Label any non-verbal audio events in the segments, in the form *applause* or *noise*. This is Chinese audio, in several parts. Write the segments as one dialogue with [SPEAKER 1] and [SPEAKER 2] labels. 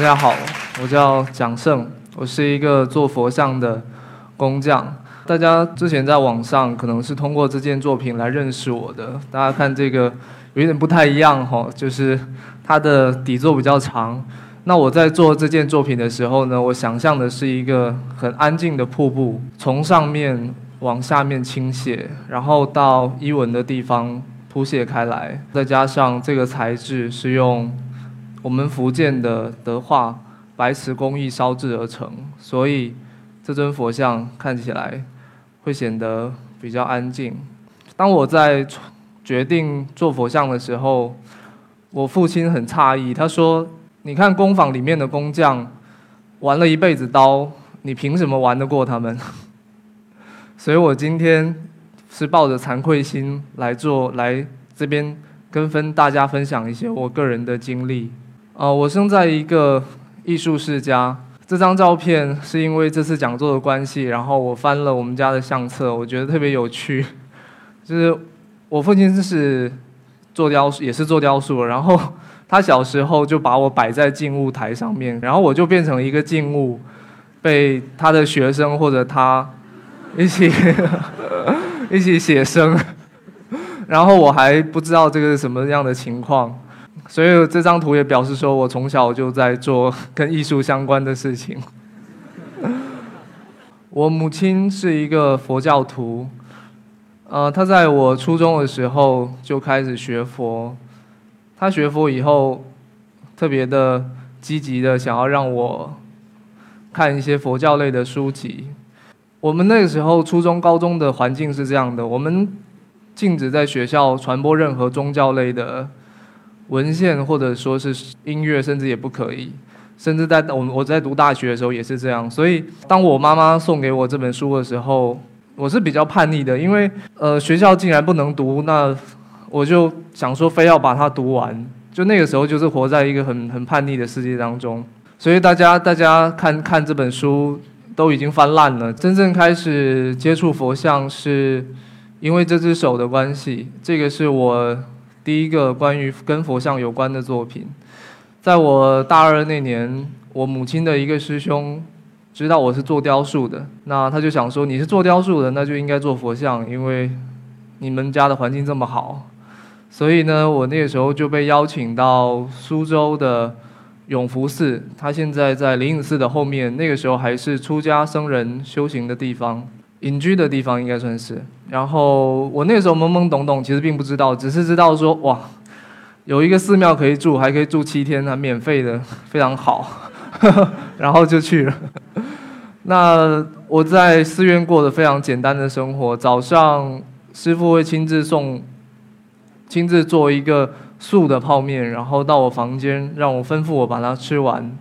[SPEAKER 1] 大家好，我叫蒋胜，我是一个做佛像的工匠。大家之前在网上可能是通过这件作品来认识我的。大家看这个有一点不太一样哈，就是它的底座比较长。那我在做这件作品的时候呢，我想象的是一个很安静的瀑布，从上面往下面倾泻，然后到衣纹的地方铺泻开来，再加上这个材质是用。我们福建的德化白瓷工艺烧制而成，所以这尊佛像看起来会显得比较安静。当我在决定做佛像的时候，我父亲很诧异，他说：“你看工坊里面的工匠玩了一辈子刀，你凭什么玩得过他们？” *laughs* 所以我今天是抱着惭愧心来做，来这边跟分大家分享一些我个人的经历。哦，我生在一个艺术世家。这张照片是因为这次讲座的关系，然后我翻了我们家的相册，我觉得特别有趣。*laughs* 就是我父亲是做雕塑，也是做雕塑，然后他小时候就把我摆在静物台上面，然后我就变成一个静物，被他的学生或者他一起 *laughs* 一起写生，*laughs* 然后我还不知道这个是什么样的情况。所以这张图也表示说，我从小就在做跟艺术相关的事情。*laughs* 我母亲是一个佛教徒，呃，她在我初中的时候就开始学佛。她学佛以后，特别的积极的想要让我看一些佛教类的书籍。我们那个时候初中、高中的环境是这样的：我们禁止在学校传播任何宗教类的。文献或者说是音乐，甚至也不可以。甚至在我我在读大学的时候也是这样。所以，当我妈妈送给我这本书的时候，我是比较叛逆的，因为呃学校竟然不能读，那我就想说非要把它读完。就那个时候就是活在一个很很叛逆的世界当中。所以大家大家看 *laughs* 看这本书都已经翻烂了。真正开始接触佛像是因为这只手的关系。这个是我。第一个关于跟佛像有关的作品，在我大二那年，我母亲的一个师兄知道我是做雕塑的，那他就想说你是做雕塑的，那就应该做佛像，因为你们家的环境这么好，所以呢，我那个时候就被邀请到苏州的永福寺，他现在在灵隐寺的后面，那个时候还是出家僧人修行的地方。隐居的地方应该算是，然后我那时候懵懵懂懂，其实并不知道，只是知道说哇，有一个寺庙可以住，还可以住七天，还免费的，非常好，*laughs* 然后就去了。那我在寺院过得非常简单的生活，早上师傅会亲自送，亲自做一个素的泡面，然后到我房间让我吩咐我把它吃完，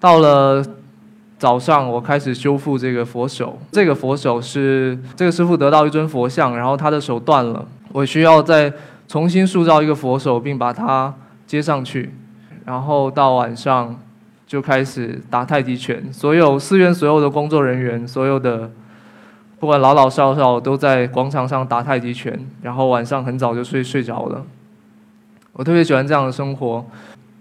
[SPEAKER 1] 到了。早上我开始修复这个佛手，这个佛手是这个师傅得到一尊佛像，然后他的手断了，我需要再重新塑造一个佛手，并把它接上去，然后到晚上就开始打太极拳。所有寺院所有的工作人员，所有的不管老老少少都在广场上打太极拳，然后晚上很早就睡睡着了。我特别喜欢这样的生活。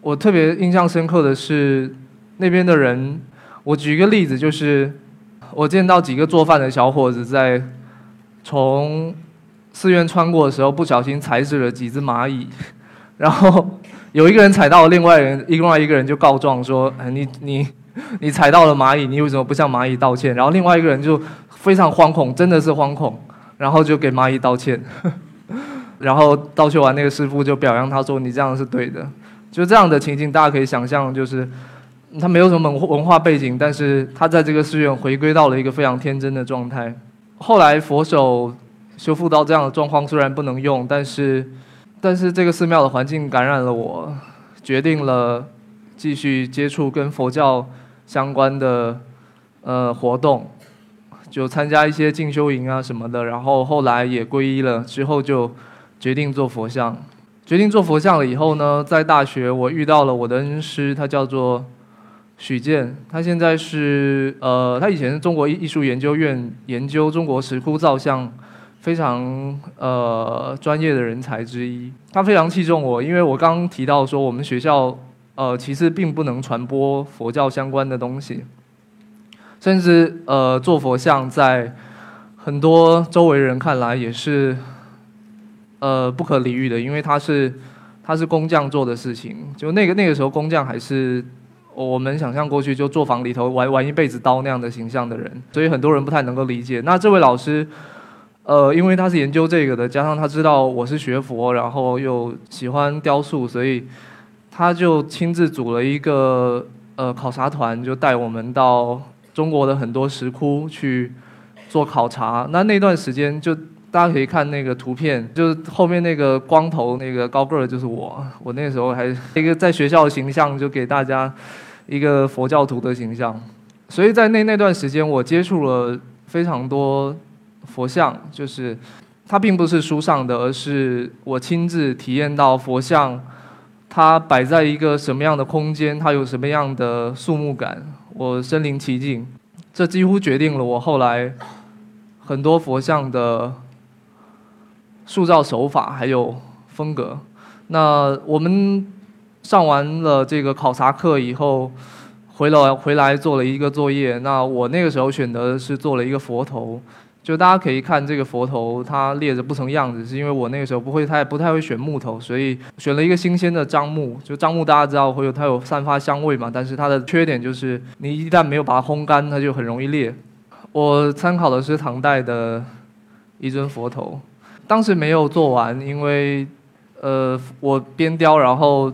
[SPEAKER 1] 我特别印象深刻的是那边的人。我举一个例子，就是我见到几个做饭的小伙子在从寺院穿过的时候，不小心踩死了几只蚂蚁，然后有一个人踩到了，另外人另外一个人就告状说：“哎你你你踩到了蚂蚁，你为什么不向蚂蚁道歉？”然后另外一个人就非常惶恐，真的是惶恐，然后就给蚂蚁道歉，*laughs* 然后道歉完，那个师傅就表扬他说：“你这样是对的。”就这样的情景，大家可以想象，就是。他没有什么文文化背景，但是他在这个寺院回归到了一个非常天真的状态。后来佛手修复到这样的状况，虽然不能用，但是，但是这个寺庙的环境感染了我，决定了继续接触跟佛教相关的呃活动，就参加一些进修营啊什么的。然后后来也皈依了，之后就决定做佛像。决定做佛像了以后呢，在大学我遇到了我的恩师，他叫做。许健，他现在是呃，他以前是中国艺术研究院研究中国石窟造像非常呃专业的人才之一。他非常器重我，因为我刚提到说我们学校呃，其实并不能传播佛教相关的东西，甚至呃，做佛像在很多周围人看来也是呃不可理喻的，因为他是他是工匠做的事情，就那个那个时候工匠还是。我们想象过去就作坊里头玩玩一辈子刀那样的形象的人，所以很多人不太能够理解。那这位老师，呃，因为他是研究这个的，加上他知道我是学佛，然后又喜欢雕塑，所以他就亲自组了一个呃考察团，就带我们到中国的很多石窟去做考察。那那段时间就大家可以看那个图片，就是后面那个光头那个高个儿就是我，我那时候还一个在学校的形象，就给大家。一个佛教徒的形象，所以在那那段时间，我接触了非常多佛像，就是它并不是书上的，而是我亲自体验到佛像，它摆在一个什么样的空间，它有什么样的肃穆感，我身临其境，这几乎决定了我后来很多佛像的塑造手法还有风格。那我们。上完了这个考察课以后，回了回来做了一个作业。那我那个时候选择的是做了一个佛头，就大家可以看这个佛头，它裂着不成样子，是因为我那个时候不会太不太会选木头，所以选了一个新鲜的樟木。就樟木大家知道会有它有散发香味嘛，但是它的缺点就是你一旦没有把它烘干，它就很容易裂。我参考的是唐代的一尊佛头，当时没有做完，因为呃我边雕然后。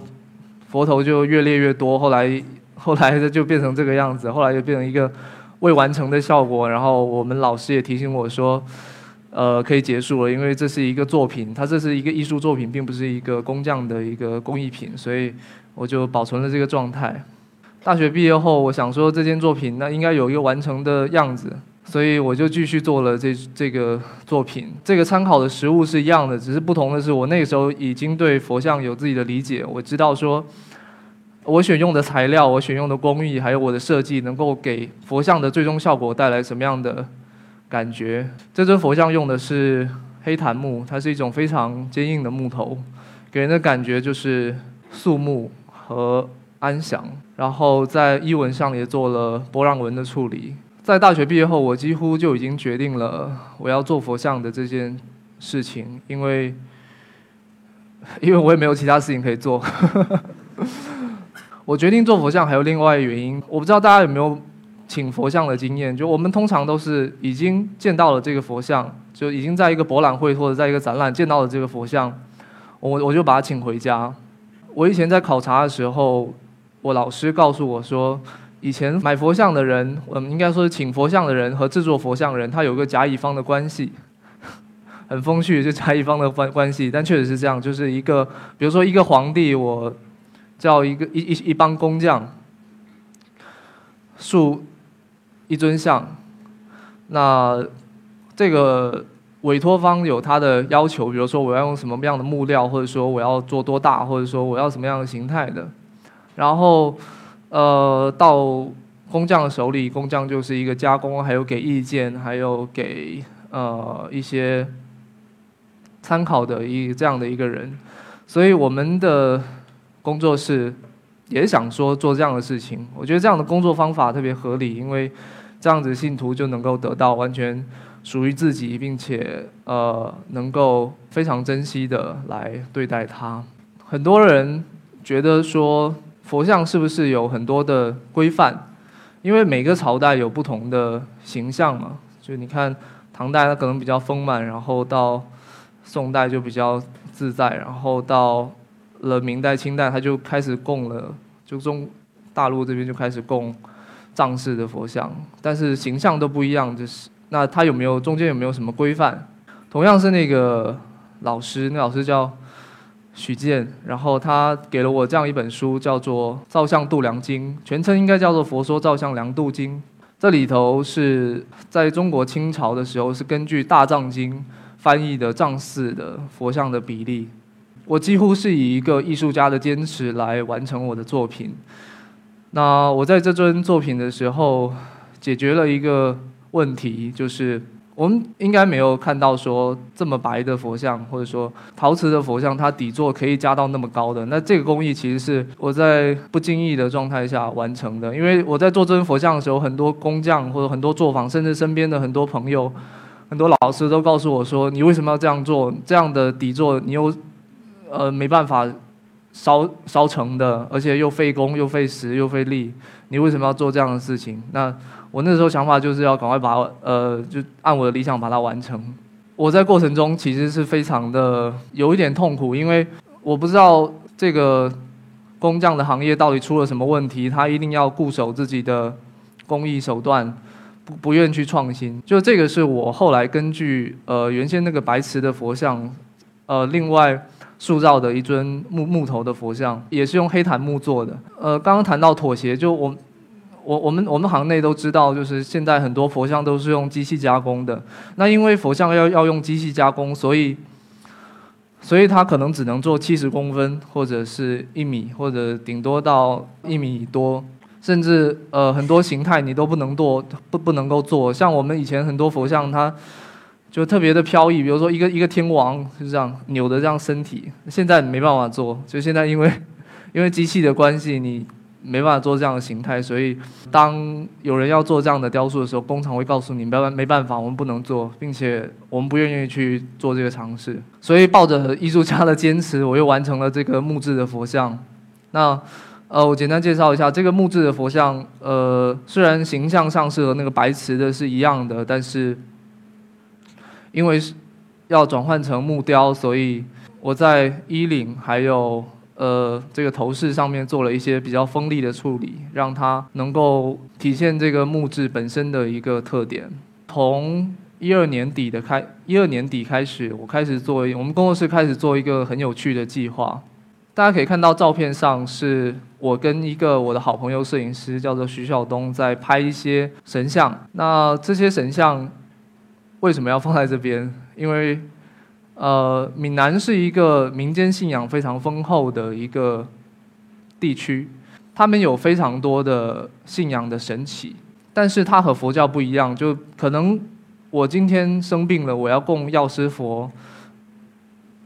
[SPEAKER 1] 佛头就越裂越多，后来 *laughs* 后来就变成这个样子，后来就变成一个未完成的效果。然后我们老师也提醒我说，呃，可以结束了，因为这是一个作品，它这是一个艺术作品，并不是一个工匠的一个工艺品，所以我就保存了这个状态。大学毕业后，我想说这件作品那应该有一个完成的样子，所以我就继续做了这这个作品。这个参考的实物是一样的，只是不同的是，我那个时候已经对佛像有自己的理解，我知道说。我选用的材料，我选用的工艺，还有我的设计，能够给佛像的最终效果带来什么样的感觉？这尊佛像用的是黑檀木，它是一种非常坚硬的木头，给人的感觉就是肃穆和安详。然后在衣纹上也做了波浪纹的处理。在大学毕业后，我几乎就已经决定了我要做佛像的这件事情，因为 *laughs* 因为我也没有其他事情可以做。*laughs* 我决定做佛像还有另外一个原因，我不知道大家有没有请佛像的经验。就我们通常都是已经见到了这个佛像，就已经在一个博览会或者在一个展览见到了这个佛像，我我就把它请回家。我以前在考察的时候，我老师告诉我说，以前买佛像的人，我们应该说是请佛像的人和制作佛像人，他有个甲乙方的关系，*laughs* 很风趣，就甲乙方的关关系。但确实是这样，就是一个，比如说一个皇帝，我。叫一个一一一帮工匠塑一尊像，那这个委托方有他的要求，比如说我要用什么样的木料，或者说我要做多大，或者说我要什么样的形态的，然后呃到工匠的手里，工匠就是一个加工，还有给意见，还有给呃一些参考的一这样的一个人，所以我们的。工作室也想说做这样的事情，我觉得这样的工作方法特别合理，因为这样子信徒就能够得到完全属于自己，并且呃能够非常珍惜的来对待他。很多人觉得说佛像是不是有很多的规范？因为每个朝代有不同的形象嘛，就你看唐代它可能比较丰满，然后到宋代就比较自在，然后到。了明代、清代，它就开始供了，就中大陆这边就开始供藏式的佛像，但是形象都不一样，就是那它有没有中间有没有什么规范？同样是那个老师，那老师叫许健，然后他给了我这样一本书，叫做《造像度量经》，全称应该叫做《佛说造像量度经》。这里头是在中国清朝的时候，是根据《大藏经》翻译的藏式的佛像的比例。我几乎是以一个艺术家的坚持来完成我的作品。那我在这尊作品的时候，解决了一个问题，就是我们应该没有看到说这么白的佛像，或者说陶瓷的佛像，它底座可以加到那么高的。那这个工艺其实是我在不经意的状态下完成的，因为我在做这尊佛像的时候，很多工匠或者很多作坊，甚至身边的很多朋友、很多老师都告诉我说：“你为什么要这样做？这样的底座你又呃没办法烧烧成的，而且又费工又费时又费力，你为什么要做这样的事情？”那我那时候想法就是要赶快把呃，就按我的理想把它完成。我在过程中其实是非常的有一点痛苦，因为我不知道这个工匠的行业到底出了什么问题，他一定要固守自己的工艺手段，不不愿去创新。就这个是我后来根据呃原先那个白瓷的佛像，呃另外塑造的一尊木木头的佛像，也是用黑檀木做的。呃，刚刚谈到妥协，就我。我我们我们行内都知道，就是现在很多佛像都是用机器加工的。那因为佛像要要用机器加工，所以，所以它可能只能做七十公分，或者是一米，或者顶多到一米多，甚至呃很多形态你都不能做，不不能够做。像我们以前很多佛像，它就特别的飘逸，比如说一个一个天王是这样扭的这样身体，现在没办法做。就现在因为因为机器的关系，你。没办法做这样的形态，所以当有人要做这样的雕塑的时候，工厂会告诉你，没办没办法，我们不能做，并且我们不愿意去做这个尝试。所以抱着艺术家的坚持，我又完成了这个木质的佛像。那呃，我简单介绍一下这个木质的佛像。呃，虽然形象上是和那个白瓷的是一样的，但是因为要转换成木雕，所以我在衣领还有。呃，这个头饰上面做了一些比较锋利的处理，让它能够体现这个木质本身的一个特点。从一二年底的开，一二年底开始，我开始做，我们工作室开始做一个很有趣的计划。大家可以看到照片上，是我跟一个我的好朋友摄影师，叫做徐晓东，在拍一些神像。那这些神像为什么要放在这边？因为呃，闽南是一个民间信仰非常丰厚的一个地区，他们有非常多的信仰的神奇，但是它和佛教不一样，就可能我今天生病了，我要供药师佛，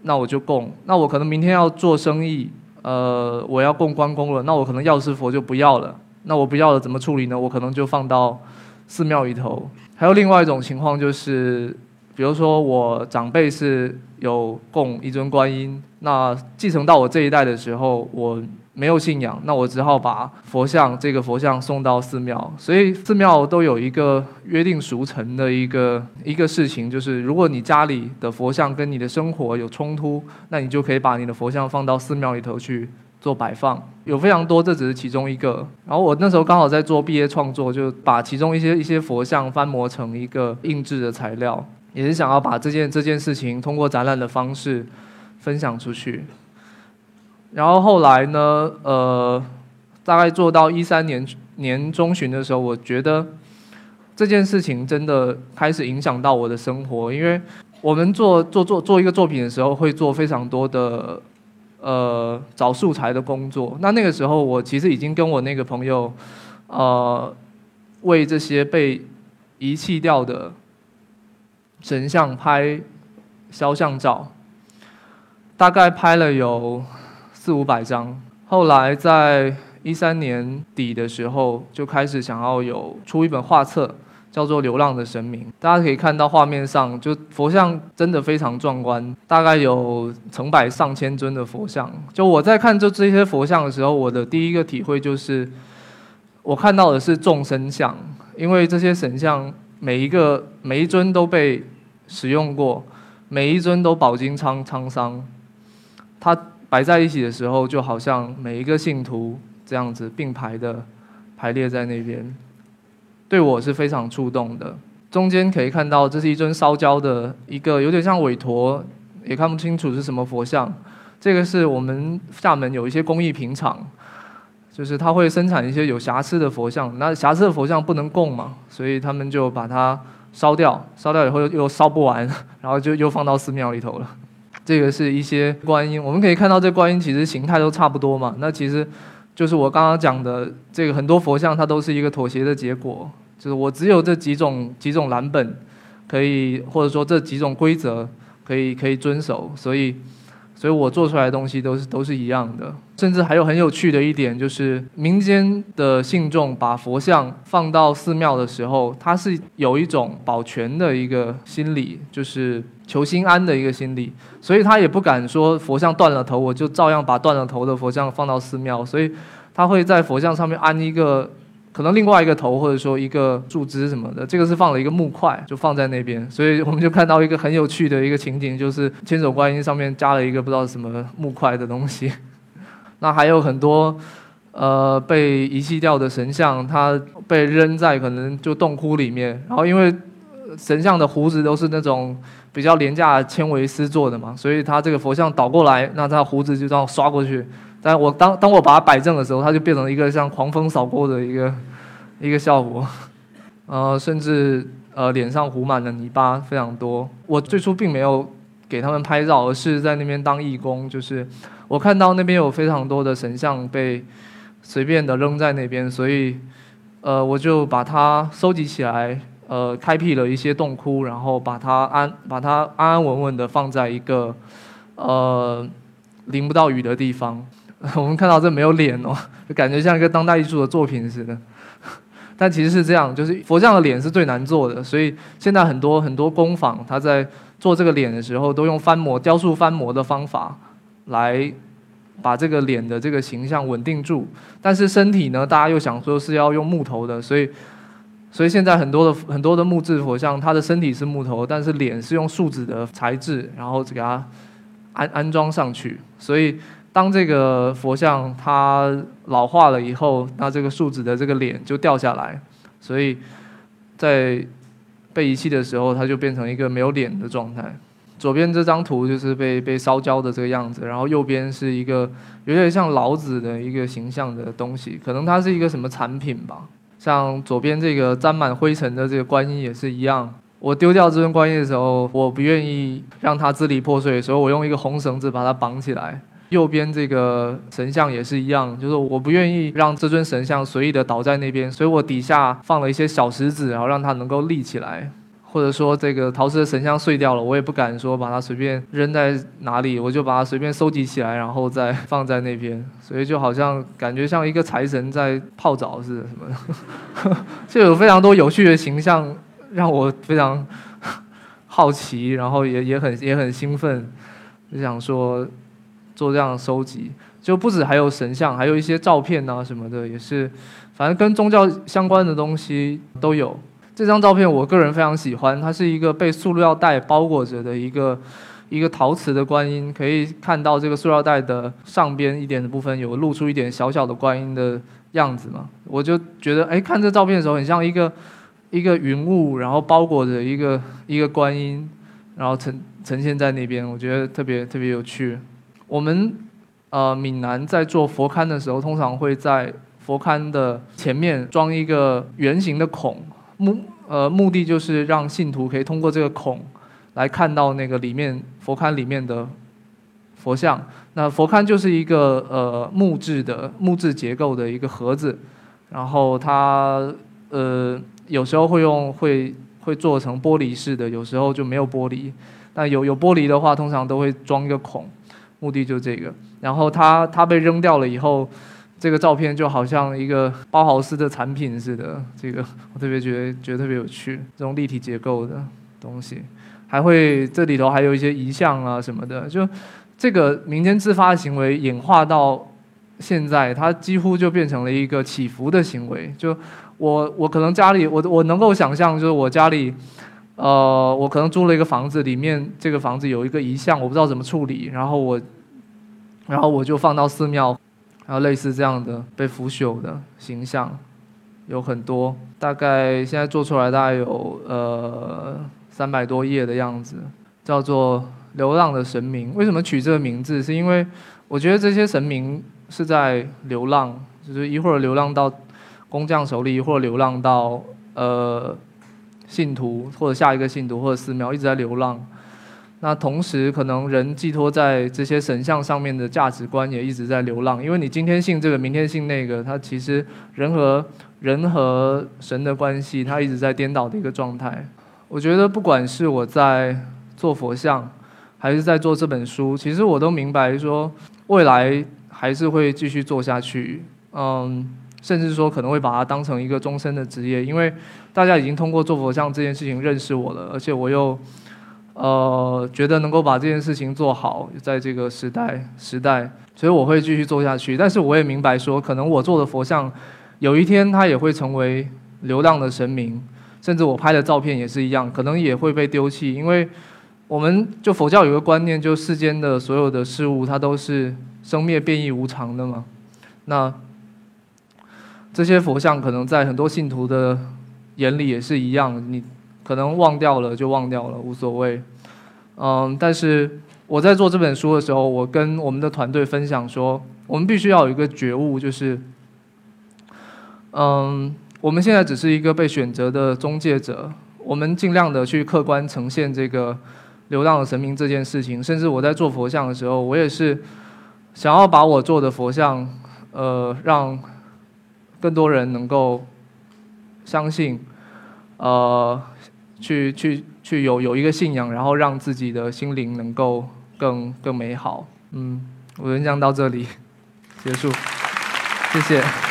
[SPEAKER 1] 那我就供；那我可能明天要做生意，呃，我要供关公了，那我可能药师佛就不要了，那我不要了怎么处理呢？我可能就放到寺庙里头。还有另外一种情况就是。比如说，我长辈是有供一尊观音，那继承到我这一代的时候，我没有信仰，那我只好把佛像这个佛像送到寺庙。所以寺庙都有一个约定俗成的一个一个事情，就是如果你家里的佛像跟你的生活有冲突，那你就可以把你的佛像放到寺庙里头去做摆放。有非常多，这只是其中一个。然后我那时候刚好在做毕业创作，就把其中一些一些佛像翻模成一个印制的材料。也是想要把这件这件事情通过展览的方式分享出去，然后后来呢，呃，大概做到一三年年中旬的时候，我觉得这件事情真的开始影响到我的生活，因为我们做做做做一个作品的时候，会做非常多的呃找素材的工作。那那个时候，我其实已经跟我那个朋友，呃，为这些被遗弃掉的。神像拍肖像照，大概拍了有四五百张。后来在一三年底的时候，就开始想要有出一本画册，叫做《流浪的神明》。大家可以看到画面上，就佛像真的非常壮观，大概有成百上千尊的佛像。就我在看就这些佛像的时候，我的第一个体会就是，我看到的是众生相，因为这些神像。每一个每一尊都被使用过，每一尊都饱经沧沧桑。它摆在一起的时候，就好像每一个信徒这样子并排的排列在那边，对我是非常触动的。中间可以看到，这是一尊烧焦的一个有点像韦陀，也看不清楚是什么佛像。这个是我们厦门有一些工艺品厂。就是他会生产一些有瑕疵的佛像，那瑕疵的佛像不能供嘛，所以他们就把它烧掉，烧掉以后又烧不完，*laughs* 然后就又放到寺庙里头了。这个是一些观音，我们可以看到这观音其实形态都差不多嘛，那其实就是我刚刚讲的这个很多佛像它都是一个妥协的结果，就是我只有这几种几种蓝本，可以或者说这几种规则可以可以遵守，所以。所以我做出来的东西都是都是一样的，甚至还有很有趣的一点，就是民间的信众把佛像放到寺庙的时候，他是有一种保全的一个心理，就是求心安的一个心理，所以他也不敢说佛像断了头，我就照样把断了头的佛像放到寺庙，所以他会在佛像上面安一个。可能另外一个头，或者说一个树枝什么的，这个是放了一个木块，就放在那边，所以我们就看到一个很有趣的一个情景，就是千手观音上面加了一个不知道什么木块的东西。*laughs* 那还有很多，呃，被遗弃掉的神像，它被扔在可能就洞窟里面，然后因为神像的胡子都是那种比较廉价纤维丝做的嘛，所以它这个佛像倒过来，那它胡子就这样刷过去。但我当当我把它摆正的时候，它就变成一个像狂风扫过的一个一个效果，*laughs* 呃，甚至呃脸上糊满了泥巴非常多。我最初并没有给他们拍照，而是在那边当义工。就是我看到那边有非常多的神像被随便的扔在那边，所以呃我就把它收集起来，呃开辟了一些洞窟，然后把它安把它安安稳稳的放在一个呃淋不到雨的地方。*laughs* 我们看到这没有脸哦，就感觉像一个当代艺术的作品似的。*laughs* 但其实是这样，就是佛像的脸是最难做的，所以现在很多很多工坊，他在做这个脸的时候，都用翻模、雕塑翻模的方法来把这个脸的这个形象稳定住。但是身体呢，大家又想说是要用木头的，所以 *laughs* 所以现在很多的很多的木质佛像，它的身体是木头，但是脸是用树脂的材质，然后给它安安装上去，所以。当这个佛像它老化了以后，那这个树脂的这个脸就掉下来，所以在被遗弃的时候，它就变成一个没有脸的状态。左边这张图就是被被烧焦的这个样子，然后右边是一个有点像老子的一个形象的东西，可能它是一个什么产品吧。像左边这个沾满灰尘的这个观音也是一样。我丢掉这尊观音的时候，我不愿意让它支离破碎，所以我用一个红绳子把它绑起来。右边这个神像也是一样，就是我不愿意让这尊神像随意的倒在那边，所以我底下放了一些小石子，然后让它能够立起来。或者说这个陶瓷的神像碎掉了，我也不敢说把它随便扔在哪里，我就把它随便收集起来，然后再放在那边。所以就好像感觉像一个财神在泡澡似的什么的，*laughs* 就有非常多有趣的形象，让我非常 *laughs* 好奇，然后也也很也很兴奋，就想说。做这样的收集，就不止还有神像，还有一些照片啊什么的，也是，反正跟宗教相关的东西都有。这张照片我个人非常喜欢，它是一个被塑料袋包裹着的一个一个陶瓷的观音，可以看到这个塑料袋的上边一点的部分有露出一点小小的观音的样子嘛。我就觉得，哎，看这照片的时候很像一个一个云雾，然后包裹着一个一个观音，然后呈呈现在那边，我觉得特别特别有趣。我们呃闽南在做佛龛的时候，通常会在佛龛的前面装一个圆形的孔，目呃目的就是让信徒可以通过这个孔来看到那个里面佛龛里面的佛像。那佛龛就是一个呃木质的木质结构的一个盒子，然后它呃有时候会用会会做成玻璃式的，有时候就没有玻璃。但有有玻璃的话，通常都会装一个孔。目的就这个，然后它它被扔掉了以后，这个照片就好像一个包豪斯的产品似的。这个 *laughs* 我特别觉得觉得特别有趣，这种立体结构的东西，还会这里头还有一些遗像啊什么的。就这个民间自发的行为演化到现在，它几乎就变成了一个祈福的行为。就我我可能家里我我能够想象，就是我家里。呃，我可能租了一个房子，里面这个房子有一个遗像，我不知道怎么处理，然后我，然后我就放到寺庙，然后类似这样的被腐朽的形象有很多，大概现在做出来大概有呃三百多页的样子，叫做《流浪的神明》。为什么取这个名字？是因为我觉得这些神明是在流浪，就是一会儿流浪到工匠手里，一会儿流浪到呃。信徒或者下一个信徒或者寺庙一直在流浪，那同时可能人寄托在这些神像上面的价值观也一直在流浪，因为你今天信这个，明天信那个，它其实人和人和神的关系，它一直在颠倒的一个状态。我觉得不管是我在做佛像，还是在做这本书，其实我都明白说，未来还是会继续做下去。嗯，甚至说可能会把它当成一个终身的职业，因为大家已经通过做佛像这件事情认识我了，而且我又呃觉得能够把这件事情做好，在这个时代时代，所以我会继续做下去。但是我也明白说，可能我做的佛像有一天它也会成为流浪的神明，甚至我拍的照片也是一样，可能也会被丢弃，因为我们就佛教有个观念，就世间的所有的事物它都是生灭变异无常的嘛，那。这些佛像可能在很多信徒的眼里也是一样，你可能忘掉了就忘掉了，无所谓。嗯，但是我在做这本书的时候，我跟我们的团队分享说，我们必须要有一个觉悟，就是，嗯，我们现在只是一个被选择的中介者，我们尽量的去客观呈现这个流浪的神明这件事情。甚至我在做佛像的时候，我也是想要把我做的佛像，呃，让。更多人能够相信，呃，去去去有有一个信仰，然后让自己的心灵能够更更美好。嗯，我演讲到这里结束，谢谢。